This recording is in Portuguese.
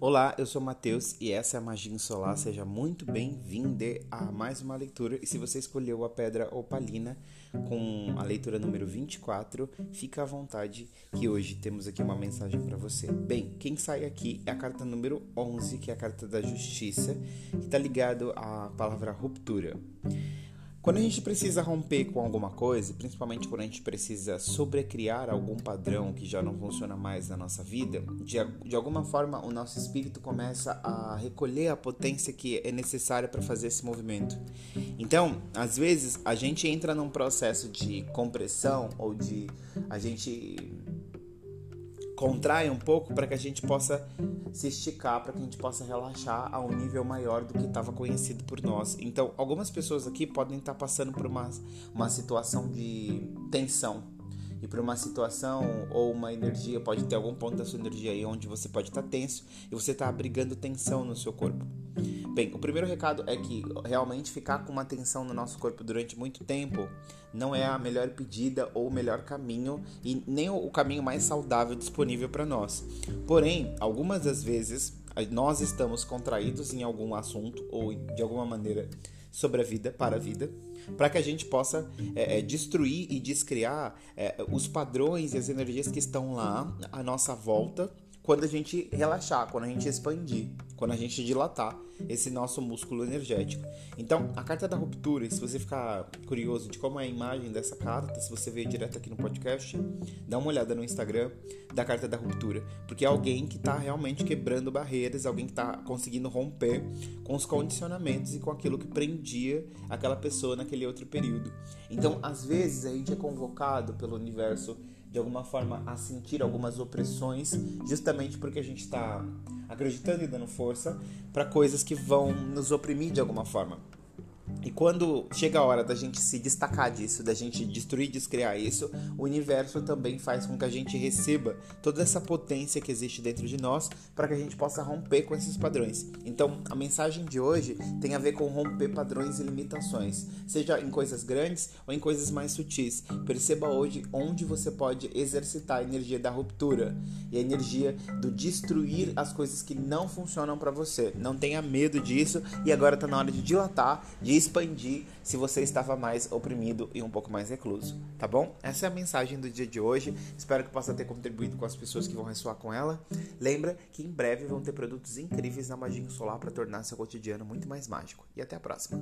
Olá, eu sou Matheus e essa é a Magia Solar. Seja muito bem-vindo a mais uma leitura. E se você escolheu a pedra opalina com a leitura número 24, fica à vontade que hoje temos aqui uma mensagem para você. Bem, quem sai aqui é a carta número 11, que é a carta da justiça, que está ligado à palavra ruptura. Quando a gente precisa romper com alguma coisa, principalmente quando a gente precisa sobrecriar algum padrão que já não funciona mais na nossa vida, de, de alguma forma o nosso espírito começa a recolher a potência que é necessária para fazer esse movimento. Então, às vezes, a gente entra num processo de compressão ou de a gente contrai um pouco para que a gente possa se esticar, para que a gente possa relaxar a um nível maior do que estava conhecido por nós. Então, algumas pessoas aqui podem estar tá passando por uma, uma situação de tensão. E por uma situação ou uma energia, pode ter algum ponto da sua energia aí onde você pode estar tá tenso e você está abrigando tensão no seu corpo. Bem, o primeiro recado é que realmente ficar com uma tensão no nosso corpo durante muito tempo não é a melhor pedida ou o melhor caminho e nem o caminho mais saudável disponível para nós. Porém, algumas das vezes nós estamos contraídos em algum assunto ou de alguma maneira sobre a vida, para a vida, para que a gente possa é, é, destruir e descriar é, os padrões e as energias que estão lá à nossa volta quando a gente relaxar, quando a gente expandir, quando a gente dilatar esse nosso músculo energético. Então, a carta da ruptura, se você ficar curioso de como é a imagem dessa carta, se você veio direto aqui no podcast, dá uma olhada no Instagram da carta da ruptura, porque é alguém que está realmente quebrando barreiras, alguém que está conseguindo romper com os condicionamentos e com aquilo que prendia aquela pessoa naquele outro período. Então, às vezes, a gente é convocado pelo universo de alguma forma a sentir algumas opressões, justamente porque a gente está acreditando e dando força para coisas que vão nos oprimir de alguma forma. E quando chega a hora da gente se destacar disso, da gente destruir, descriar isso, o universo também faz com que a gente receba toda essa potência que existe dentro de nós para que a gente possa romper com esses padrões. Então, a mensagem de hoje tem a ver com romper padrões e limitações, seja em coisas grandes ou em coisas mais sutis. Perceba hoje onde você pode exercitar a energia da ruptura e a energia do destruir as coisas que não funcionam para você. Não tenha medo disso e agora está na hora de dilatar, de expandir se você estava mais oprimido e um pouco mais recluso, tá bom? Essa é a mensagem do dia de hoje. Espero que possa ter contribuído com as pessoas que vão ressoar com ela. Lembra que em breve vão ter produtos incríveis na Magia Solar para tornar seu cotidiano muito mais mágico. E até a próxima.